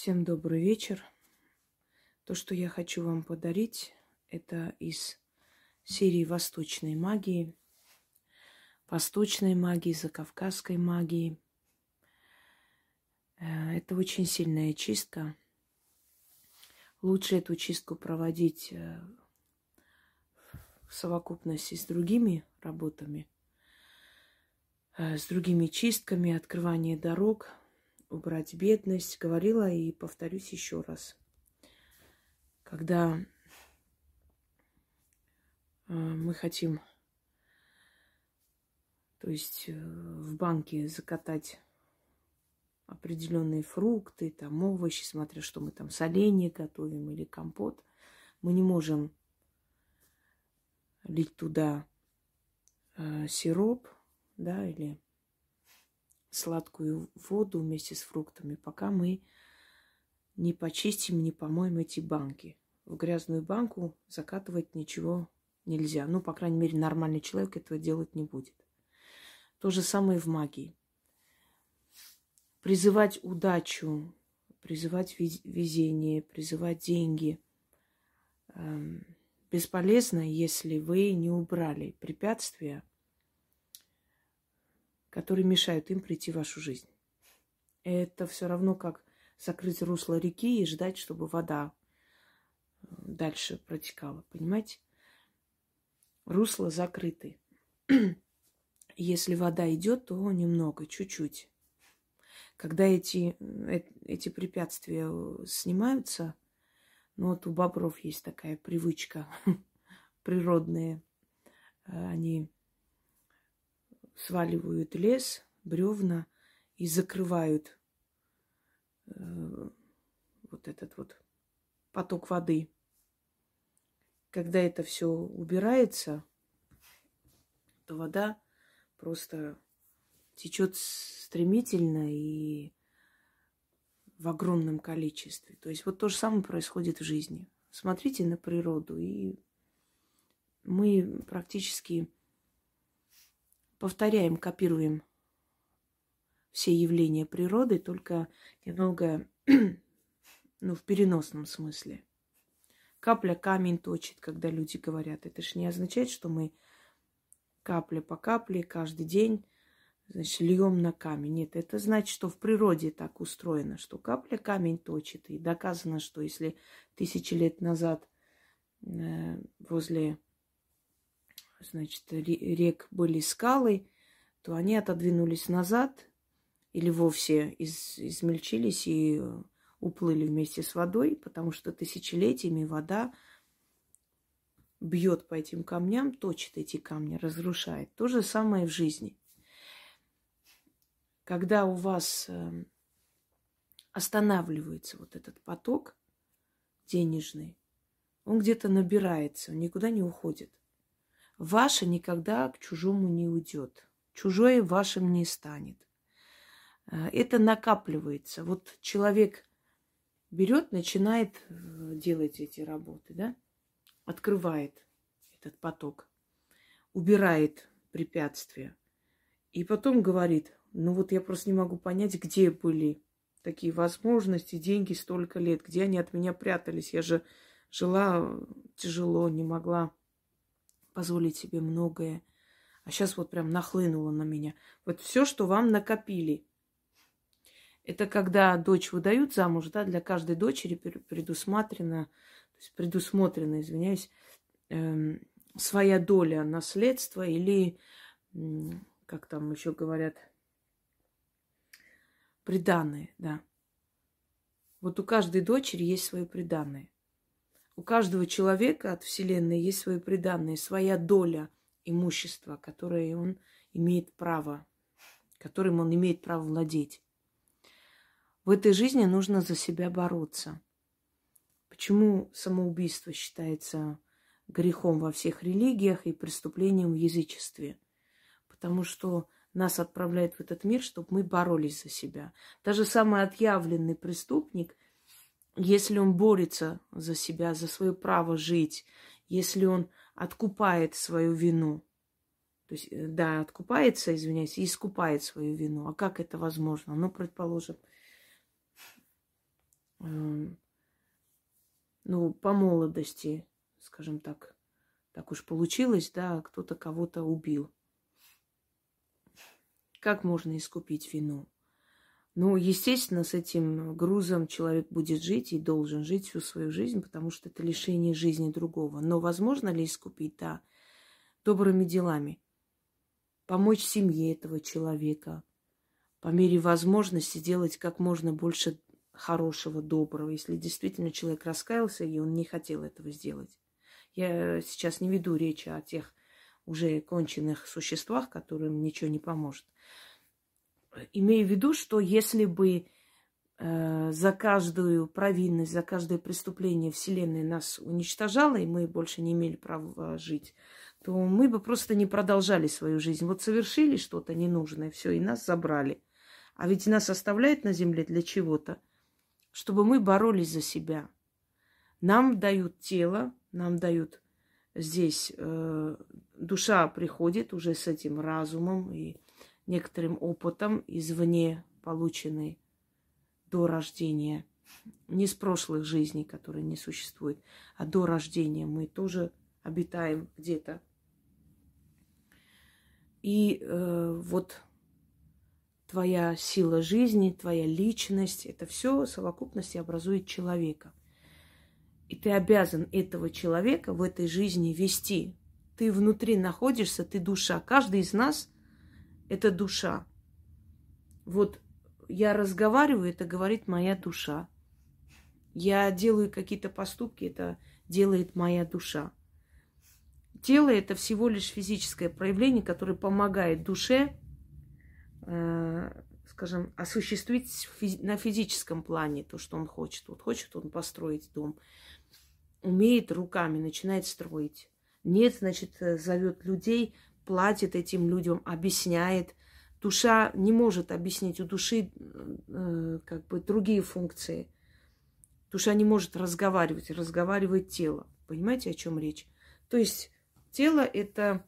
Всем добрый вечер. То, что я хочу вам подарить, это из серии восточной магии, восточной магии, закавказской магии. Э, это очень сильная чистка. Лучше эту чистку проводить э, в совокупности с другими работами, э, с другими чистками, открывание дорог – убрать бедность. Говорила и повторюсь еще раз. Когда э, мы хотим, то есть э, в банке закатать определенные фрукты, там овощи, смотря что мы там соленье готовим или компот, мы не можем лить туда э, сироп, да, или сладкую воду вместе с фруктами, пока мы не почистим, не помоем эти банки. В грязную банку закатывать ничего нельзя. Ну, по крайней мере, нормальный человек этого делать не будет. То же самое в магии. Призывать удачу, призывать везение, призывать деньги эм, бесполезно, если вы не убрали препятствия которые мешают им прийти в вашу жизнь. Это все равно как закрыть русло реки и ждать, чтобы вода э, дальше протекала. Понимаете? Русло закрыты. Если вода идет, то немного, чуть-чуть. Когда эти, э, эти препятствия э, снимаются, ну вот у бобров есть такая привычка природная, они сваливают лес, бревна и закрывают э, вот этот вот поток воды. Когда это все убирается, то вода просто течет стремительно и в огромном количестве. То есть вот то же самое происходит в жизни. Смотрите на природу, и мы практически повторяем, копируем все явления природы, только немного, ну, в переносном смысле. Капля камень точит, когда люди говорят. Это же не означает, что мы капля по капле каждый день значит, льем на камень. Нет, это значит, что в природе так устроено, что капля камень точит. И доказано, что если тысячи лет назад э, возле значит, рек были скалы, то они отодвинулись назад или вовсе из, измельчились и уплыли вместе с водой, потому что тысячелетиями вода бьет по этим камням, точит эти камни, разрушает. То же самое в жизни. Когда у вас э, останавливается вот этот поток денежный, он где-то набирается, он никуда не уходит. Ваше никогда к чужому не уйдет. Чужое вашим не станет. Э, это накапливается. Вот человек берет, начинает э, делать эти работы, да, открывает этот поток, убирает препятствия. И потом говорит, ну вот я просто не могу понять, где были такие возможности, деньги столько лет, где они от меня прятались. Я же жила тяжело, не могла позволить себе многое. А сейчас вот прям нахлынуло на меня. Вот все, что вам накопили. Это когда дочь выдают замуж, да, для каждой дочери предусмотрено, то есть предусмотрено, извиняюсь, эм, своя доля наследства или, как там еще говорят, приданные, да. Вот у каждой дочери есть свое приданное. У каждого человека от Вселенной есть свои приданные, своя доля имущества, которое он имеет право, которым он имеет право владеть. В этой жизни нужно за себя бороться. Почему самоубийство считается грехом во всех религиях и преступлением в язычестве? Потому что нас отправляют в этот мир, чтобы мы боролись за себя. Даже самый отъявленный преступник – если он борется за себя, за свое право жить, если он откупает свою вину, то есть, э, да, откупается, извиняюсь, и искупает свою вину. А как это возможно? Ну, предположим, ну, по молодости, скажем так, так уж получилось, да, кто-то кого-то убил. Как можно искупить вину? Ну, естественно, с этим грузом человек будет жить и должен жить всю свою жизнь, потому что это лишение жизни другого. Но возможно ли искупить? Да, добрыми делами. Помочь семье этого человека, по мере возможности делать как можно больше хорошего, доброго, если действительно человек раскаялся и он не хотел этого сделать. Я сейчас не веду речи о тех уже конченных существах, которым ничего не поможет имею в виду, что если бы э, за каждую провинность, за каждое преступление Вселенная нас уничтожала, и мы больше не имели права жить, то мы бы просто не продолжали свою жизнь. Вот совершили что-то ненужное, все, и нас забрали. А ведь нас оставляют на земле для чего-то, чтобы мы боролись за себя. Нам дают тело, нам дают здесь э, душа приходит уже с этим разумом и некоторым опытом извне, полученный до рождения, не с прошлых жизней, которые не существуют, а до рождения мы тоже обитаем где-то. И э, вот твоя сила жизни, твоя личность, это все в совокупности образует человека. И ты обязан этого человека в этой жизни вести. Ты внутри находишься, ты душа. Каждый из нас это душа. Вот я разговариваю, это говорит моя душа. Я делаю какие-то поступки, это делает моя душа. Тело это всего лишь физическое проявление, которое помогает душе, э, скажем, осуществить физи- на физическом плане то, что он хочет. Вот хочет он построить дом, умеет руками, начинает строить. Нет, значит, э, зовет людей, платит этим людям, объясняет. Душа не может объяснить, у души э, как бы другие функции. Душа не может разговаривать, разговаривает тело. Понимаете, о чем речь? То есть тело это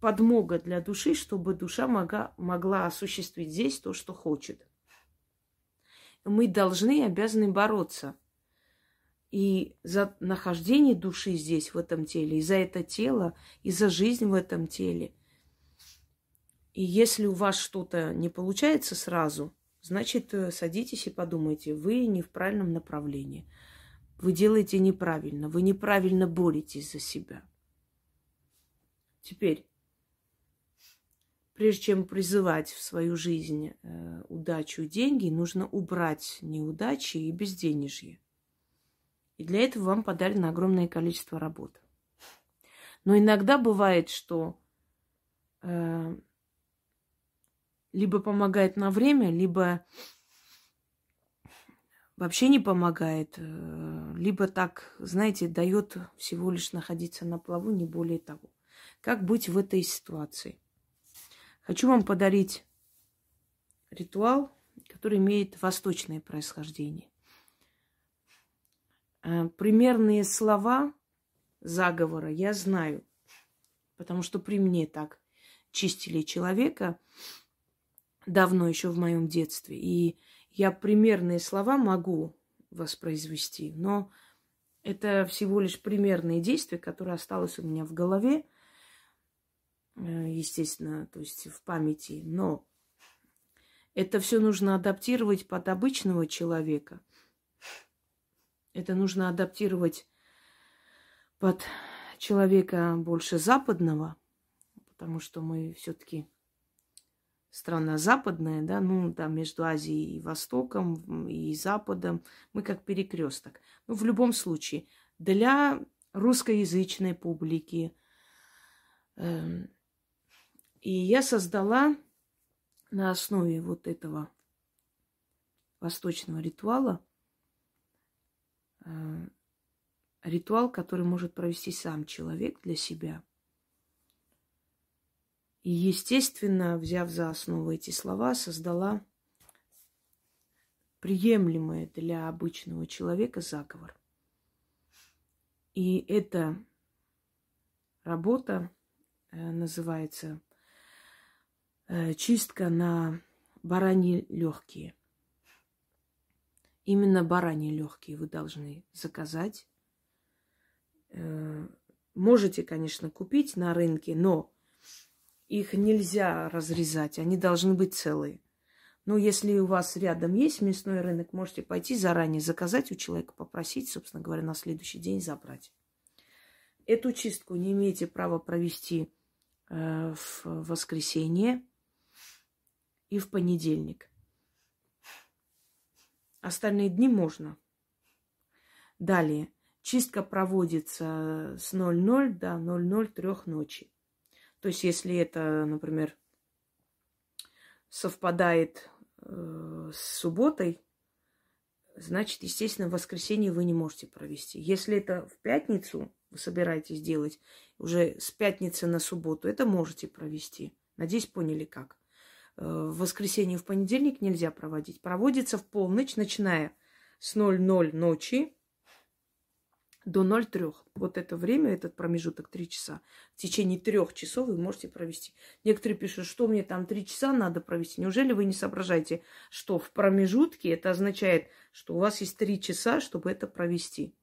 подмога для души, чтобы душа могла, могла осуществить здесь то, что хочет. Мы должны, обязаны бороться – и за нахождение души здесь, в этом теле, и за это тело, и за жизнь в этом теле. И если у вас что-то не получается сразу, значит, э, садитесь и подумайте, вы не в правильном направлении. Вы делаете неправильно, вы неправильно боретесь за себя. Теперь, прежде чем призывать в свою жизнь э, удачу и деньги, нужно убрать неудачи и безденежье. И для этого вам подарено огромное количество работ. Но иногда бывает, что э, либо помогает на время, либо вообще не помогает, э, либо так, знаете, дает всего лишь находиться на плаву, не более того. Как быть в этой ситуации? Хочу вам подарить ритуал, который имеет восточное происхождение. Э, примерные слова заговора я знаю, потому что при мне так чистили человека давно еще в моем детстве. И я примерные слова могу воспроизвести, но это всего лишь примерные действия, которые осталось у меня в голове, э, естественно, то есть в памяти. Но это все нужно адаптировать под обычного человека – это нужно адаптировать под человека больше западного, потому что мы все-таки страна западная, да, ну, да, между Азией и Востоком, и Западом, мы как перекресток. Ну, в любом случае, для русскоязычной публики. Э, и я создала на основе вот этого восточного ритуала ритуал, который может провести сам человек для себя. И, естественно, взяв за основу эти слова, создала приемлемый для обычного человека заговор. И эта работа э, называется э, чистка на бараньи легкие. Именно бараньи легкие вы должны заказать. Э, можете, конечно, купить на рынке, но их нельзя разрезать, они должны быть целые. Но если у вас рядом есть мясной рынок, можете пойти заранее заказать у человека, попросить, собственно говоря, на следующий день забрать. Эту чистку не имеете права провести э, в воскресенье и в понедельник. Остальные дни можно. Далее. Чистка проводится с 00 до 00.3 ночи. То есть, если это, например, совпадает э, с субботой, значит, естественно, в воскресенье вы не можете провести. Если это в пятницу вы собираетесь делать, уже с пятницы на субботу, это можете провести. Надеюсь, поняли как. Э, в воскресенье в понедельник нельзя проводить. Проводится в полночь, начиная с 00 ночи до 0,3. Вот это время, этот промежуток 3 часа, в течение трех часов вы можете провести. Некоторые пишут, что мне там 3 часа надо провести. Неужели вы не соображаете, что в промежутке это означает, что у вас есть 3 часа, чтобы это провести?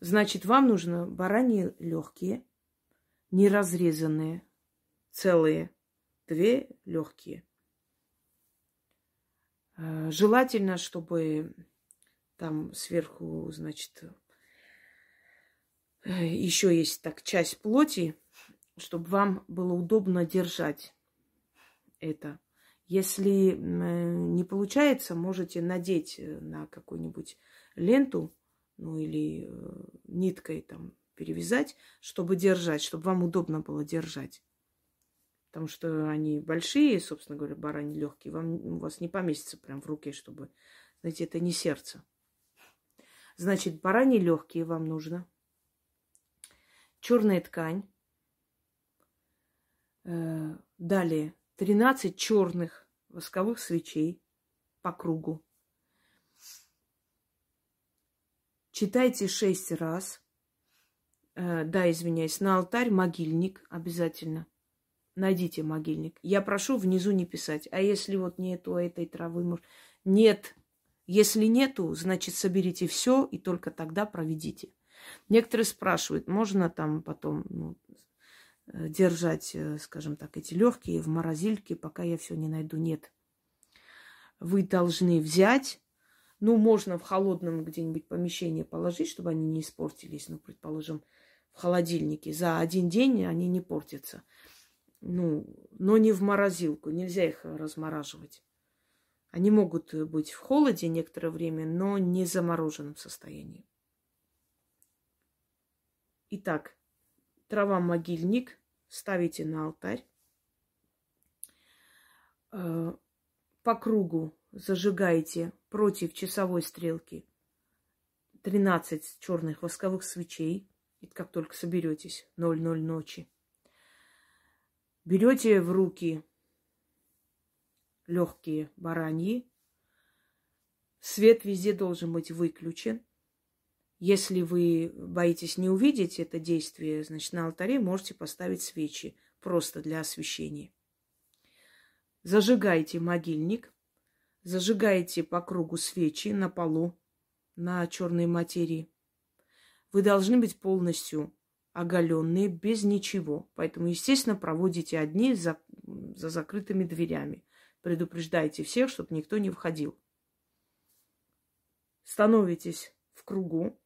Значит, вам нужно бараньи легкие, не разрезанные, целые, две легкие. Э, желательно, чтобы там сверху, значит, э, еще есть так часть плоти, чтобы вам было удобно держать это. Если не получается, можете надеть э, на какую-нибудь ленту, ну или э, ниткой там перевязать, чтобы держать, чтобы вам удобно было держать. Потому что они большие, собственно говоря, барани легкие, вам, у вас не поместится прям в руке, чтобы, знаете, это не сердце. Значит, бараньи легкие вам нужно. Черная ткань. Э, далее 13 черных восковых свечей по кругу. Читайте шесть раз. Э, да, извиняюсь, на алтарь могильник обязательно. Найдите могильник. Я прошу внизу не писать. А если вот нету этой травы, может... нет если нету, значит, соберите все и только тогда проведите. Некоторые спрашивают, можно там потом ну, э, держать, э, скажем так, эти легкие в морозильке, пока я все не найду. Нет. Вы должны взять, ну, можно в холодном где-нибудь помещении положить, чтобы они не испортились, ну, предположим, в холодильнике. За один день они не портятся. Ну, но не в морозилку, нельзя их размораживать. Они могут быть в холоде некоторое время, но не в замороженном состоянии. Итак, трава могильник ставите на алтарь. Э, по кругу зажигаете против часовой стрелки 13 черных восковых свечей. И как только соберетесь, 00 ночи. Берете в руки легкие бараньи. Свет везде должен быть выключен. Если вы боитесь не увидеть это действие, значит, на алтаре можете поставить свечи просто для освещения. Зажигайте могильник, зажигайте по кругу свечи на полу, на черной материи. Вы должны быть полностью оголенные, без ничего. Поэтому, естественно, проводите одни за, за закрытыми дверями предупреждайте всех, чтобы никто не входил. Становитесь в кругу,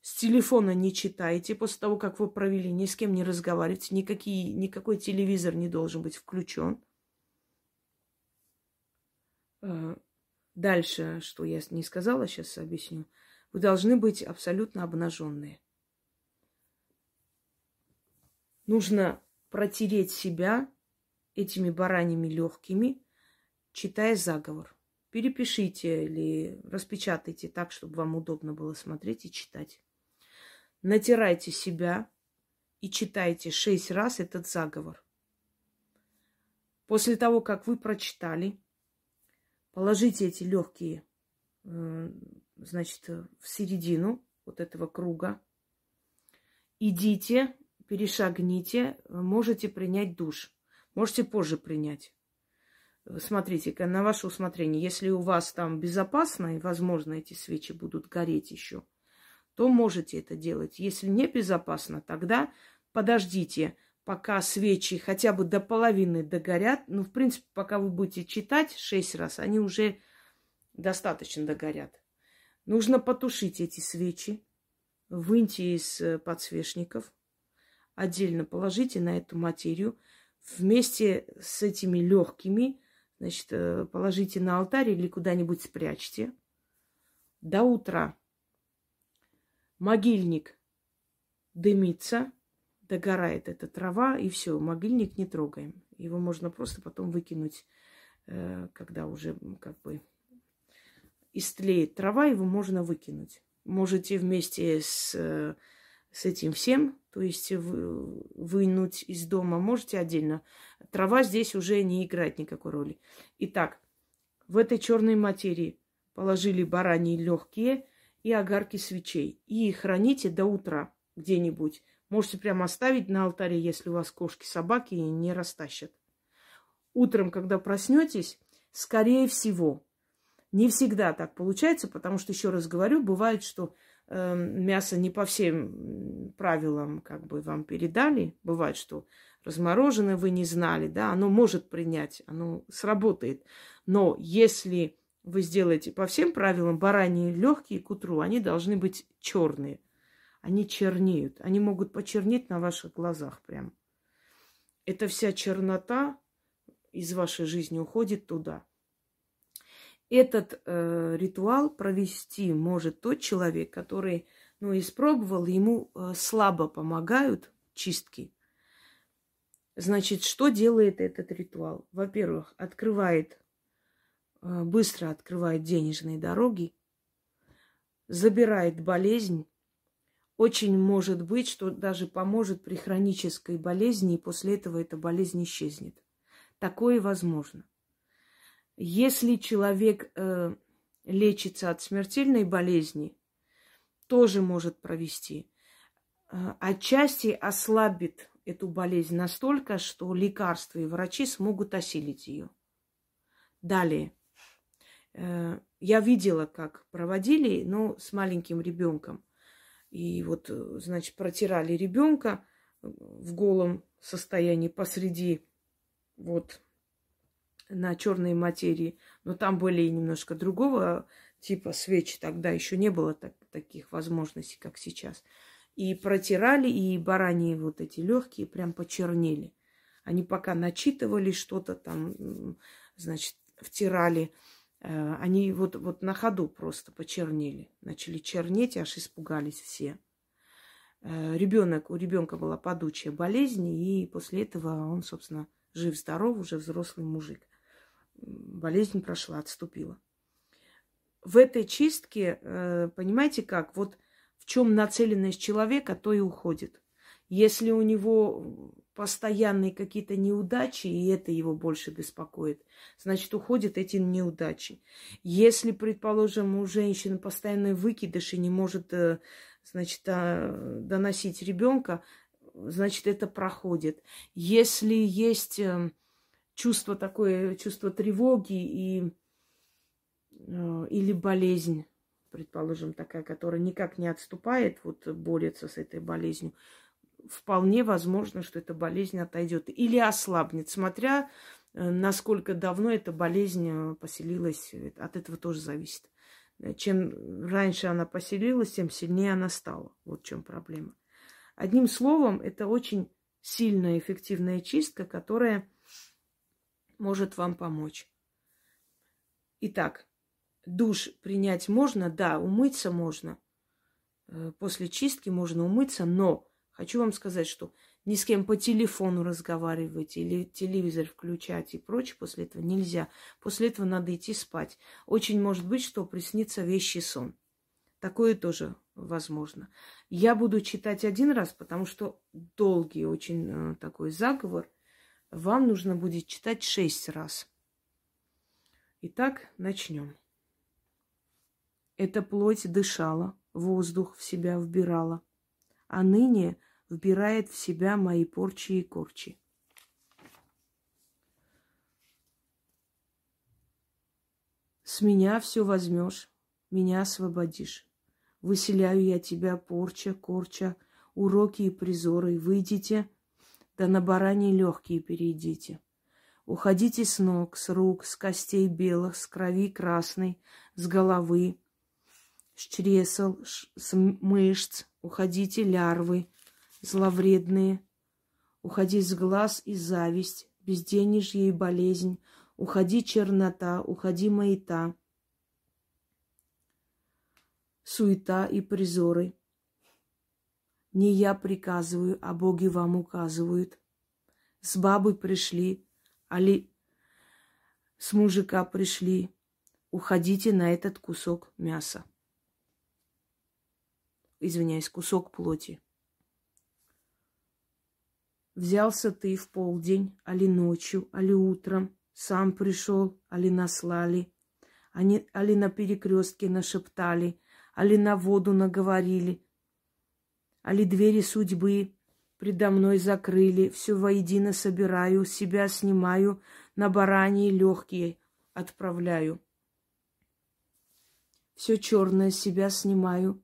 с телефона не читайте после того, как вы провели, ни с кем не разговаривайте, никакие, никакой телевизор не должен быть включен. Э, дальше, что я не сказала, сейчас объясню. Вы должны быть абсолютно обнаженные. Нужно протереть себя этими бараньими легкими, читая заговор. Перепишите или распечатайте так, чтобы вам удобно было смотреть и читать. Натирайте себя и читайте шесть раз этот заговор. После того, как вы прочитали, положите эти легкие, э, значит, в середину вот этого круга. Идите, перешагните, можете принять душ. Можете позже принять. смотрите, на ваше усмотрение. Если у вас там безопасно, и, возможно, эти свечи будут гореть еще, то можете это делать. Если не безопасно, тогда подождите, пока свечи хотя бы до половины догорят. Ну, в принципе, пока вы будете читать шесть раз, они уже достаточно догорят. Нужно потушить эти свечи, выньте из подсвечников, отдельно положите на эту материю. Вместе с этими легкими, значит, э, положите на алтарь или куда-нибудь спрячьте. До утра могильник дымится, догорает эта трава, и все, могильник не трогаем. Его можно просто потом выкинуть, э, когда уже как бы истлеет трава, его можно выкинуть. Можете вместе с, э, с этим всем, то есть вынуть из дома, можете отдельно. Трава здесь уже не играет никакой роли. Итак, в этой черной материи положили бараньи легкие и огарки свечей. И храните до утра где-нибудь. Можете прямо оставить на алтаре, если у вас кошки, собаки не растащат. Утром, когда проснетесь, скорее всего, не всегда так получается, потому что, еще раз говорю, бывает, что мясо не по всем правилам как бы вам передали. Бывает, что размороженное вы не знали, да, оно может принять, оно сработает. Но если вы сделаете по всем правилам, бараньи легкие к утру, они должны быть черные. Они чернеют. Они могут почернеть на ваших глазах прям. Эта вся чернота из вашей жизни уходит туда. Этот э, ритуал провести может тот человек, который, ну, испробовал, ему э, слабо помогают чистки. Значит, что делает этот ритуал? Во-первых, открывает, э, быстро открывает денежные дороги, забирает болезнь. Очень может быть, что даже поможет при хронической болезни, и после этого эта болезнь исчезнет. Такое возможно. Если человек э, лечится от смертельной болезни, тоже может провести. Э, отчасти ослабит эту болезнь настолько, что лекарства и врачи смогут осилить ее. Далее. Э, я видела, как проводили, но с маленьким ребенком. И вот, э, значит, протирали ребенка в голом состоянии посреди вот на черной материи, но там были немножко другого типа свечи, тогда еще не было так, таких возможностей, как сейчас. И протирали, и бараньи вот эти легкие прям почернели. Они пока начитывали что-то там, значит, втирали, э, они вот, вот на ходу просто почернели. Начали чернеть, аж испугались все. Э, Ребенок, у ребенка была падучая болезнь, и после этого он, собственно, жив-здоров, уже взрослый мужик болезнь прошла, отступила. В этой чистке, э, понимаете как, вот в чем нацеленность человека, то и уходит. Если у него постоянные какие-то неудачи, и это его больше беспокоит, значит, уходят эти неудачи. Если, предположим, у женщины постоянный выкидыш и не может, э, значит, а, доносить ребенка, значит, это проходит. Если есть эм, чувство такое, чувство тревоги и, э, или болезнь, предположим, такая, которая никак не отступает, вот борется с этой болезнью, вполне возможно, что эта болезнь отойдет или ослабнет, смотря э, насколько давно эта болезнь э, поселилась, от этого тоже зависит. Чем раньше она поселилась, тем сильнее она стала. Вот в чем проблема. Одним словом, это очень сильная, эффективная чистка, которая может вам помочь. Итак, душ принять можно, да, умыться можно. Э, после чистки можно умыться, но хочу вам сказать, что ни с кем по телефону разговаривать или телевизор включать и прочее после этого нельзя. После этого надо идти спать. Очень может быть, что приснится вещий сон. Такое тоже возможно. Я буду читать один раз, потому что долгий очень э, такой заговор – вам нужно будет читать шесть раз. Итак, начнем. Эта плоть дышала, воздух в себя вбирала, а ныне вбирает в себя мои порчи и корчи. С меня все возьмешь, меня освободишь. Выселяю я тебя, порча, корча, уроки и призоры. Выйдите, да на баране легкие перейдите. Уходите с ног, с рук, с костей белых, с крови красной, с головы, с чресел, с мышц. Уходите лярвы зловредные. Уходи с глаз и зависть, безденежье и болезнь. Уходи чернота, уходи маята, суета и призоры. Не я приказываю, а боги вам указывают. С бабы пришли, али с мужика пришли. Уходите на этот кусок мяса. Извиняюсь, кусок плоти. Взялся ты в полдень, али ночью, али утром, сам пришел, али наслали, али на перекрестке нашептали, али на воду наговорили, али двери судьбы предо мной закрыли, все воедино собираю, себя снимаю, на бараньи легкие отправляю. Все черное себя снимаю,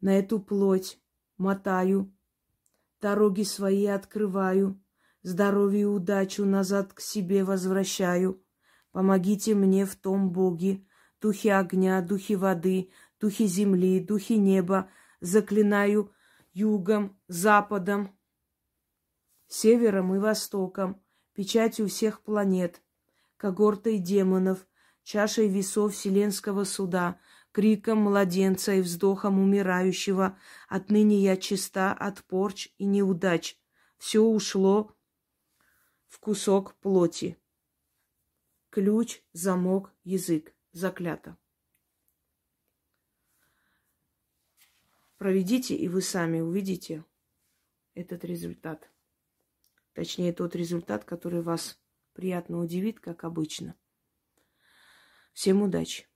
на эту плоть мотаю, дороги свои открываю, здоровье и удачу назад к себе возвращаю. Помогите мне в том, боги, духи огня, духи воды, духи земли, духи неба, заклинаю югом, западом, севером и востоком, печатью всех планет, когортой демонов, чашей весов вселенского суда, криком младенца и вздохом умирающего. Отныне я чиста от порч и неудач. Все ушло в кусок плоти. Ключ, замок, язык. Заклято. Проведите, и вы сами увидите этот результат. Точнее, тот результат, который вас приятно удивит, как обычно. Всем удачи!